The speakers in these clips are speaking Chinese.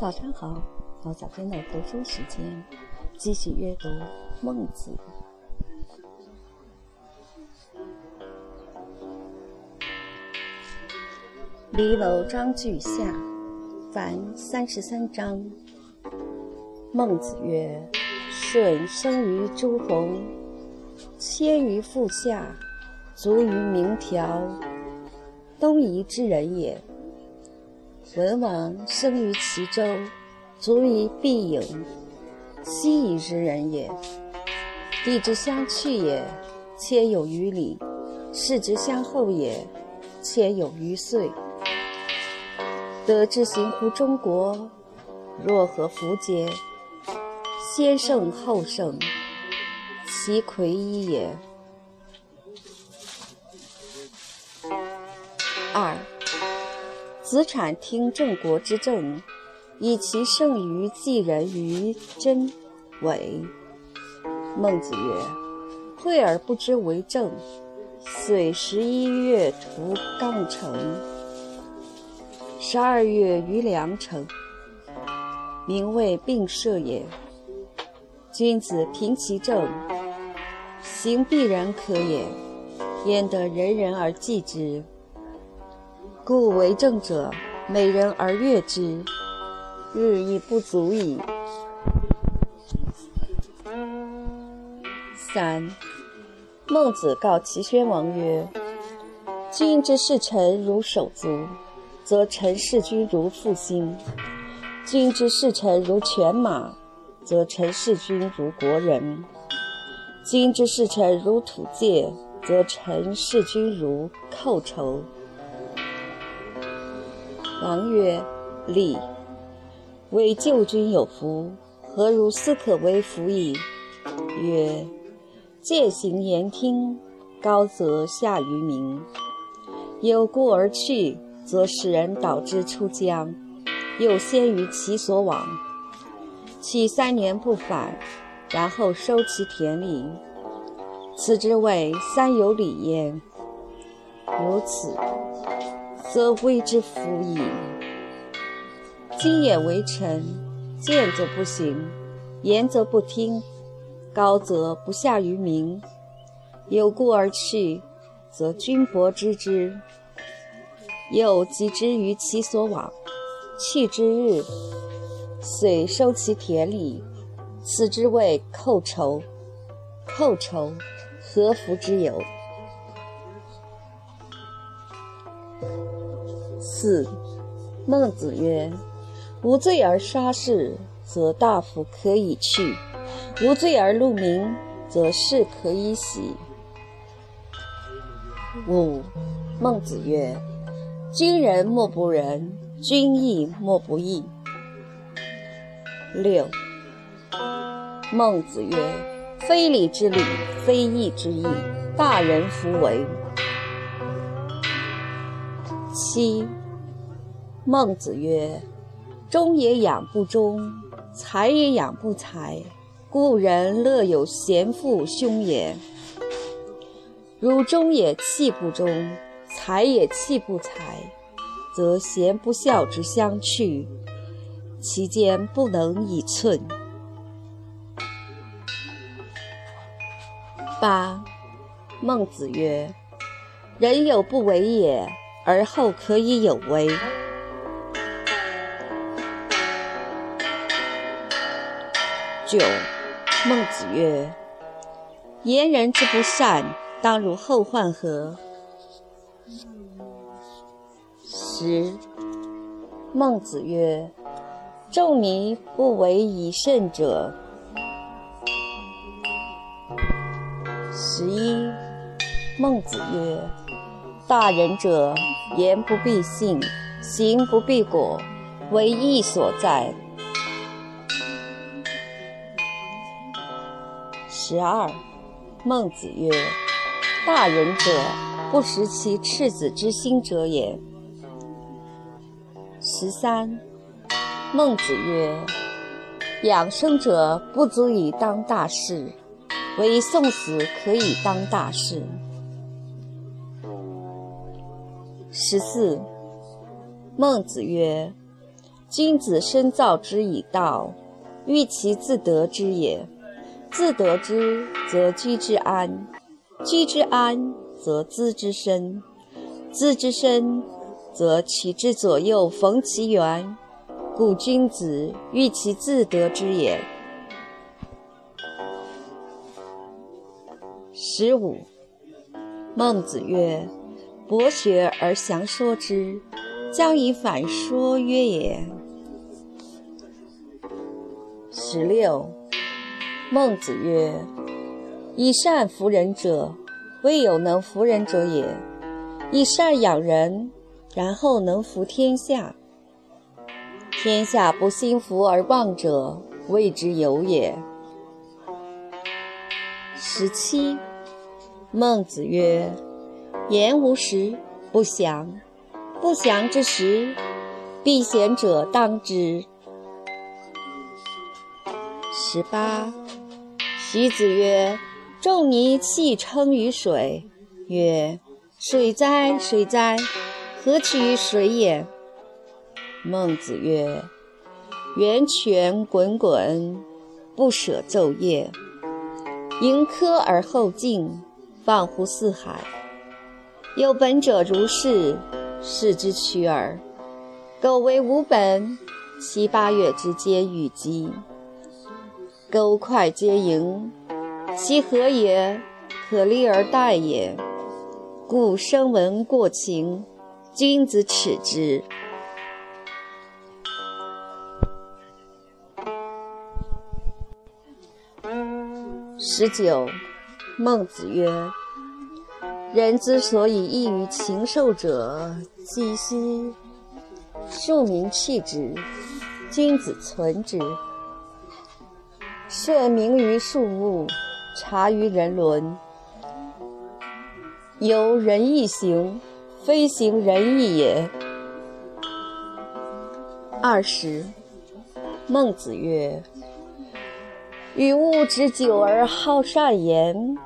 早上好，好早间的读书时间，继续阅读《孟子》。离楼章句下，凡三十三章。孟子曰：“舜生于诸侯，迁于父下，卒于明条，东夷之人也。文王生于齐州，卒于毕郢，西夷之人也。地之相去也，且有余里；世之相后也，且有余岁。得之行乎中国，若合符节。”先圣后圣，其魁一也。二，子产听郑国之政，以其胜于继人于真伪。孟子曰：“惠而不知为政，遂十一月屠杠城，十二月于梁城，名为并社也。”君子平其政，行必然可也，焉得人人而祭之？故为政者，美人而悦之，日亦不足矣。三，孟子告齐宣王曰：“君之视臣如手足，则臣视君如父心；君之视臣如犬马。”则臣视君如国人，君之视臣如土芥，则臣视君如寇仇。王曰：“礼，为救君有福，何如斯可为福矣？”曰：“戒行言听，高则下于民；有故而去，则使人导之出疆，又先于其所往。”其三年不返，然后收其田里，此之谓三有礼焉。如此，则谓之福矣。今也为臣，见则不行，言则不听，高则不下于民，有故而去，则君伯知之，又及之于其所往，去之日。遂收其田里，此之谓寇仇。寇仇，何福之有？四，孟子曰：“无罪而杀士，则大夫可以去；无罪而戮民，则士可以喜。”五，孟子曰：“君人莫不仁，君义莫不义。”六，孟子曰：“非礼之礼，非义之义，大人弗为。”七，孟子曰：“忠也养不忠，才也养不才，故人乐有贤父兄也。如忠也弃不忠，才也弃不才，则贤不孝之相去。”其间不能以寸。八，孟子曰：“人有不为也，而后可以有为。”九，孟子曰：“言人之不善，当如后患何？”十，孟子曰。仲尼不为以圣者。十一，孟子曰：“大人者，言不必信，行不必果，为义所在。”十二，孟子曰：“大人者，不识其赤子之心者也。”十三。孟子曰：“养生者不足以当大事，唯送死可以当大事。”十四。孟子曰：“君子深造之以道，欲其自得之也。自得之，则居之安；居之安，则资之深；资之深，则其之左右逢其源。故君子欲其自得之也。十五。孟子曰：“博学而详说之，将以反说约也。”十六。孟子曰：“以善服人者，未有能服人者也；以善养人，然后能服天下。天下不心服而忘者，谓之有也。”十七。孟子曰：“言无实，不祥；不祥之时，避贤者当之。”十八。徐子曰：“仲尼弃称于水，曰：‘水哉，水哉！何取于水也？’”孟子曰：“源泉滚滚，不舍昼夜，盈科而后进，放乎四海。有本者如是，是之取耳。苟为无本，七八月之间雨积。”钩快皆盈，其何也？可立而待也。故声闻过情，君子耻之。十九，孟子曰：“人之所以异于禽兽者，几希庶民弃之，君子存之。”设名于庶物，察于人伦。由仁义行，非行仁义也。二十，孟子曰：“与物之久而好善言，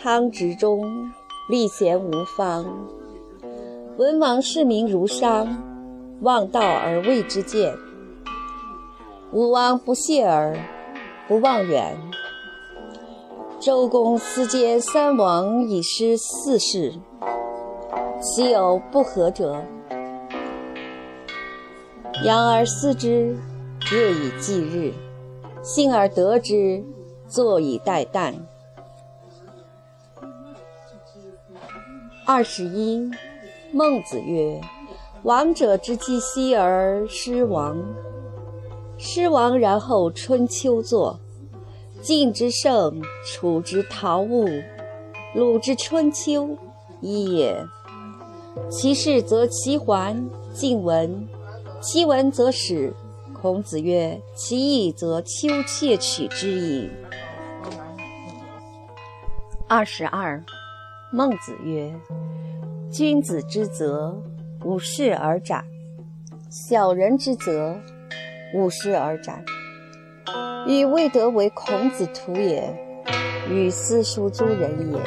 汤执中，立贤无方。文王视民如商，望道而为之见。武王不谢耳。”不忘远。周公思兼三王以失四世，其有不和者？养而思之，日以继日；信而得之，坐以待旦。二十一，孟子曰：“王者之既息而失亡。”诗王然后春秋作，晋之盛，楚之陶物，鲁之春秋，一也。其事则齐桓，晋文，其文则始。孔子曰：“其义则丘窃取之矣。”二十二，孟子曰：“君子之泽，五世而斩；小人之泽。”五十而斩，与未得为孔子徒也，与斯书诸人也。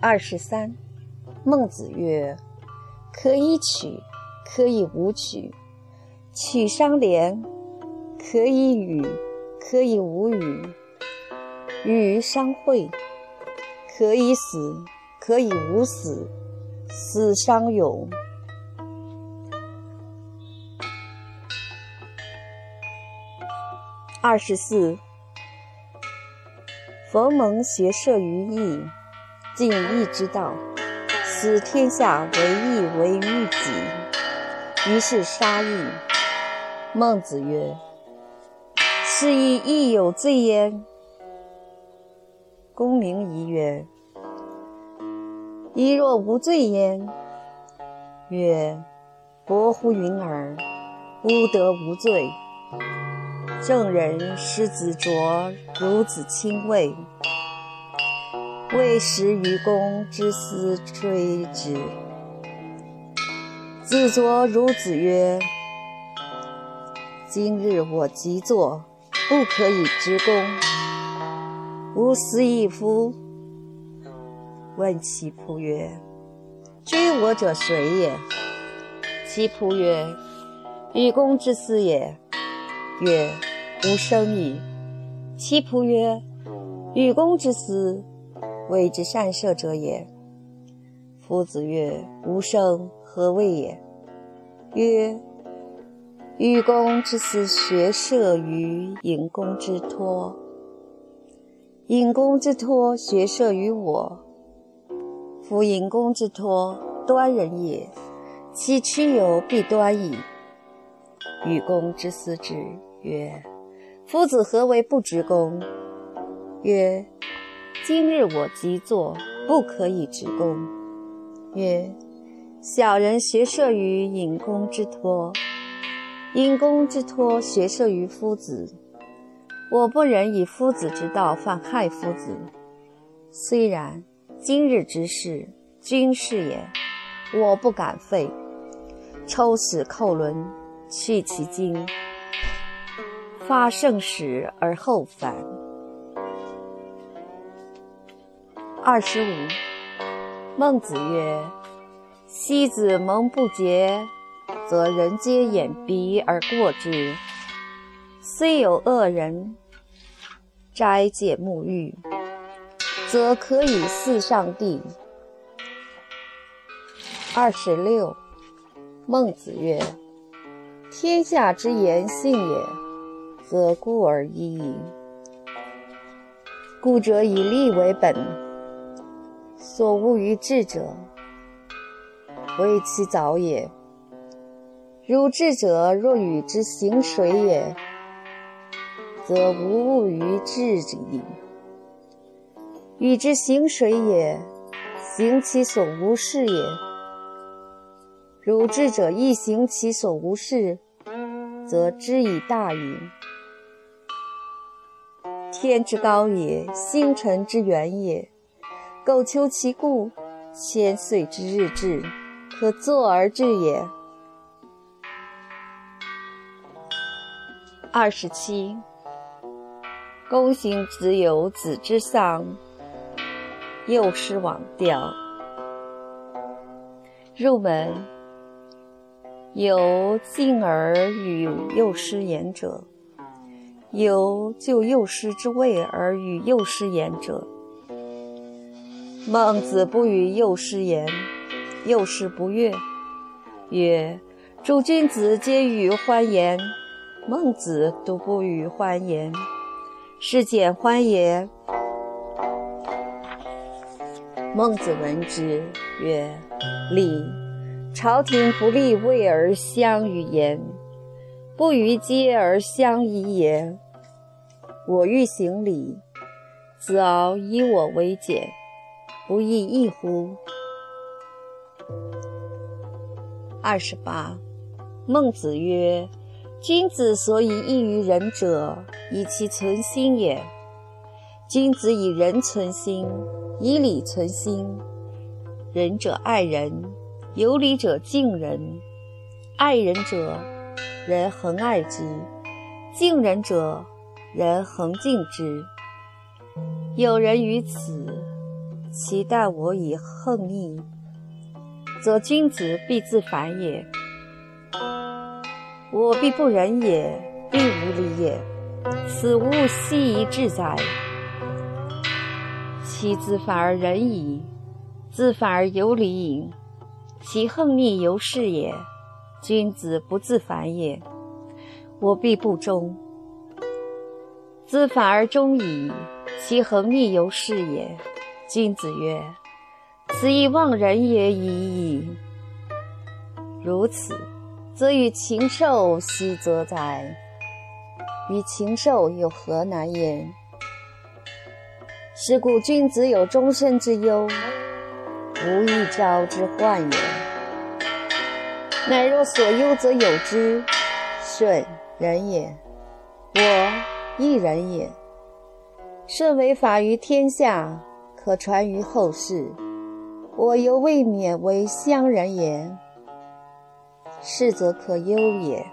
二十三，孟子曰：“可以取，可以无取；取相连，可以与，可以无与；与相会，可以死，可以无死；死相永。”二十四，佛蒙学射于义，尽义之道，使天下为义为于己，于是杀义。孟子曰：“是以义有罪焉。”公明仪曰：“义若无罪焉？”曰：“薄乎云尔，吾得无罪。”圣人师子卓，孺子亲畏，未识于公之斯追之。子卓孺子曰：“今日我即坐，不可以知公。吾死矣夫。”问其仆曰：“居我者谁也？其仆曰：愚公之私也。曰：吾生矣。其仆曰：禹公之私，谓之善射者也。夫子曰：吾生，何谓也？曰：禹公之私，学射于尹公之托。尹公之托，学射于我。夫尹公之托，端人也，其曲有必端矣。禹公之私之曰：“夫子何为不执公？”曰：“今日我即坐，不可以执公。”曰：“小人学射于尹公之托，尹公之托学射于夫子。我不忍以夫子之道犯害夫子。虽然，今日之事，君事也，我不敢废。抽矢扣轮。”去其精，发盛始而后返。二十五，孟子曰：“昔子蒙不洁，则人皆掩鼻而过之。虽有恶人，斋戒沐浴，则可以祀上帝。”二十六，孟子曰。天下之言信也，则固而已矣。故者以利为本，所恶于智者，为其早也。如智者若与之行水也，则无恶于智矣。与之行水也，行其所无事也。如智者亦行其所无事，则知以大矣。天之高也，星辰之远也。苟求其故，千岁之日至，可坐而至也。二十七，公行子有子之丧，幼师往调。入门。有敬而与幼师言者，有就幼师之位而与幼师言者。孟子不与幼师言，幼师不悦，曰：“诸君子皆与欢言，孟子独不与欢言，是简欢也。”孟子闻之曰：“礼。”朝廷不立位而相与言，不逾阶而相宜也。我欲行礼，子敖以我为简，不亦易乎？二十八，孟子曰：“君子所以异于人者，以其存心也。君子以仁存心，以礼存心。仁者爱人。”有礼者敬人，爱人者，人恒爱之；敬人者，人恒敬之。有人于此，其待我以横逆，则君子必自反也。我必不仁也，必无礼也。此物奚宜至哉？其自反而仁矣，自反而有礼矣。其横逆由是也，君子不自反也。我必不忠，自反而终矣。其恒逆由是也，君子曰：“此亦忘人也已矣。”如此，则与禽兽奚则哉？与禽兽有何难言？是故君子有终身之忧。无一朝之患也。乃若所忧则有之，顺人也。我亦人也。圣为法于天下，可传于后世。我犹未免为乡人也。是则可忧也。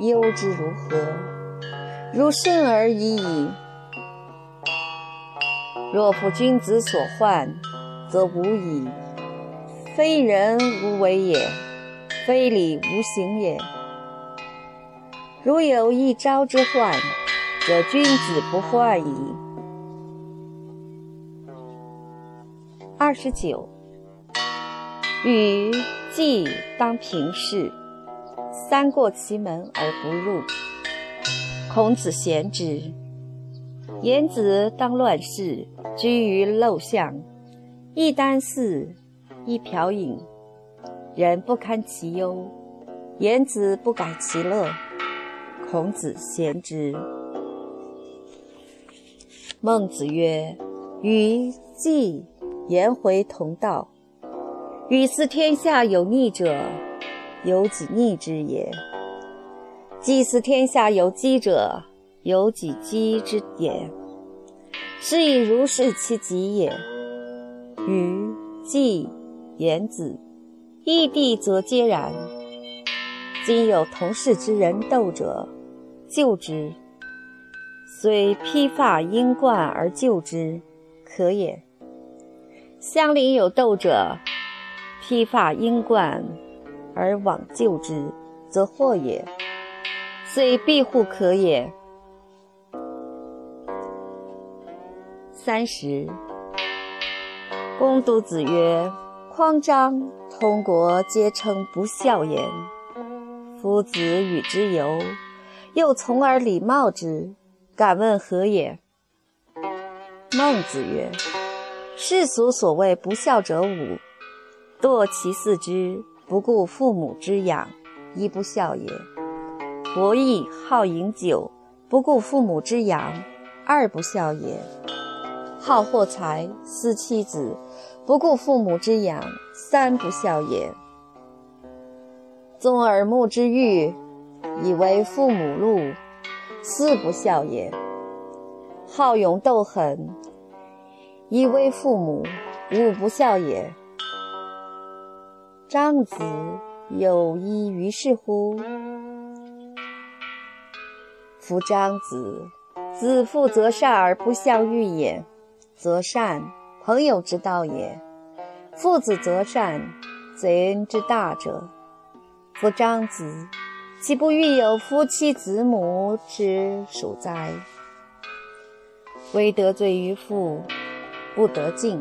忧之如何？如顺而已矣。若夫君子所患。则无矣。非人无为也，非礼无行也。如有一朝之患，则君子不患矣。二十九，与季当平视，三过其门而不入。孔子贤之。言子当乱世，居于陋巷，一箪食，一瓢饮，人不堪其忧，言子不改其乐。孔子贤之。孟子曰：“与季颜回同道，与斯天下有逆者，有己逆之也；祭祀天下有积者，有己积之也。是以如是其极也。与季颜子，异地则皆然。今有同室之人斗者。”救之，虽披发缨冠而救之，可也；乡邻有斗者，披发缨冠而往救之，则祸也。虽庇护可也。三十。公都子曰：“匡张、通国皆称不孝言。夫子与之游。”又从而礼貌之，敢问何也？孟子曰：“世俗所谓不孝者五：堕其四肢，不顾父母之养，一不孝也；博弈好饮酒，不顾父母之养，二不孝也；好货财，思妻子，不顾父母之养，三不孝也；纵耳目之欲。”以为父母禄，四不孝也；好勇斗狠，以为父母，五不孝也。张子有依于是乎？夫张子，子父则善而不孝欲也，则善朋友之道也；父子则善，贼恩之大者。夫张子。岂不欲有夫妻子母之属哉？唯得罪于父，不得进；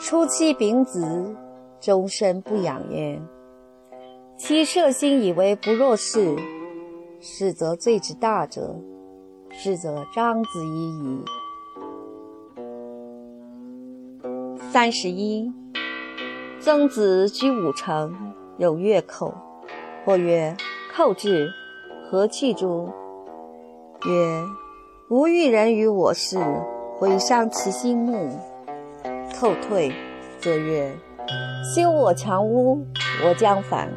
出妻丙子，终身不养焉。其舍心以为不若是，是则罪之大者，是则章子已矣。三十一，曾子居五城，有乐寇，或曰。寇至，何去诸？曰：吾欲人于我事，毁伤其心目。寇退，则曰：修我强屋，我将反。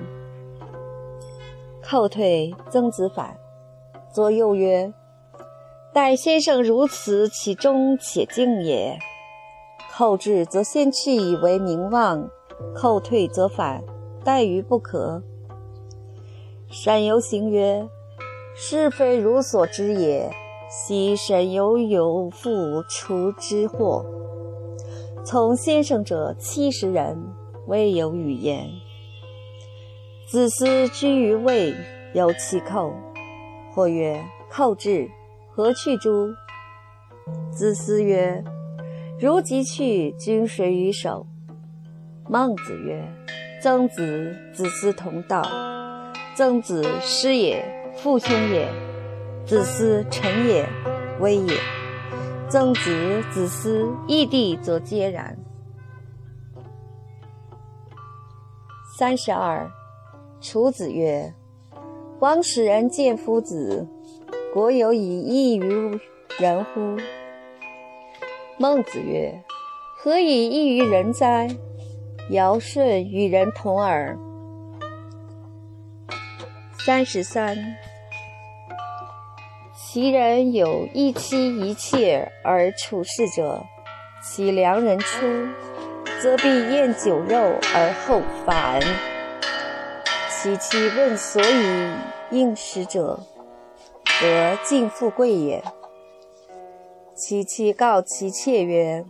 寇退，曾子反。左右曰：待先生如此，其忠且敬也。寇至，则先去以为名望；寇退，则反，待于不可。善游行曰：“是非如所知也。昔沈游有复除之祸，从先生者七十人，未有语言。子思居于魏，有其寇。或曰：‘寇至，何去诸？’子思曰：‘如即去，君谁与守？’孟子曰：‘曾子、子思同道。’曾子师也，父兄也；子思臣也，威也。曾子、子思异地，则皆然。三十二，楚子曰：“王使人见夫子，国有以异于人乎？”孟子曰：“何以异于人哉？尧舜与人同耳。”三十三，其人有一妻一妾而处事者，其良人出，则必宴酒肉而后返。其妻问所以应食者，则尽富贵也。其妻告其妾曰：“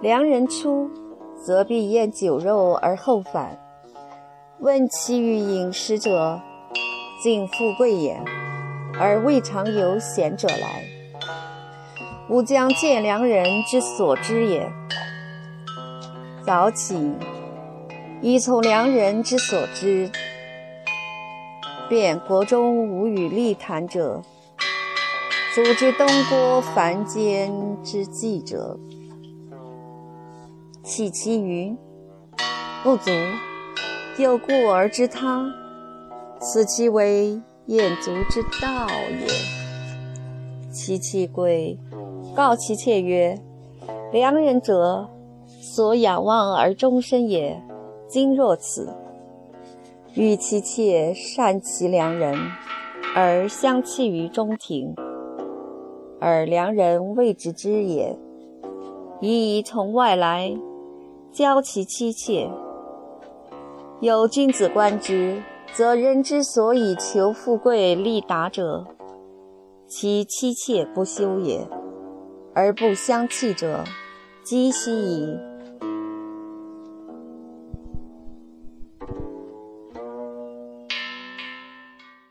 良人出，则必厌酒肉而后返。问其余饮食者，尽富贵也，而未尝有贤者来。吾将见良人之所知也。早起，以从良人之所知，便国中无与立谈者，足之东郭凡间之计者。弃其余，不足。有故而知他，此其为燕足之道也。其妻贵，告其妾曰：“良人者，所仰望而终身也。今若此，欲其妾善其良人，而相弃于中庭，而良人未知之也，宜从外来，教其妻妾。”有君子观之，则人之所以求富贵利达者，其妻妾不修也；而不相弃者，积息矣。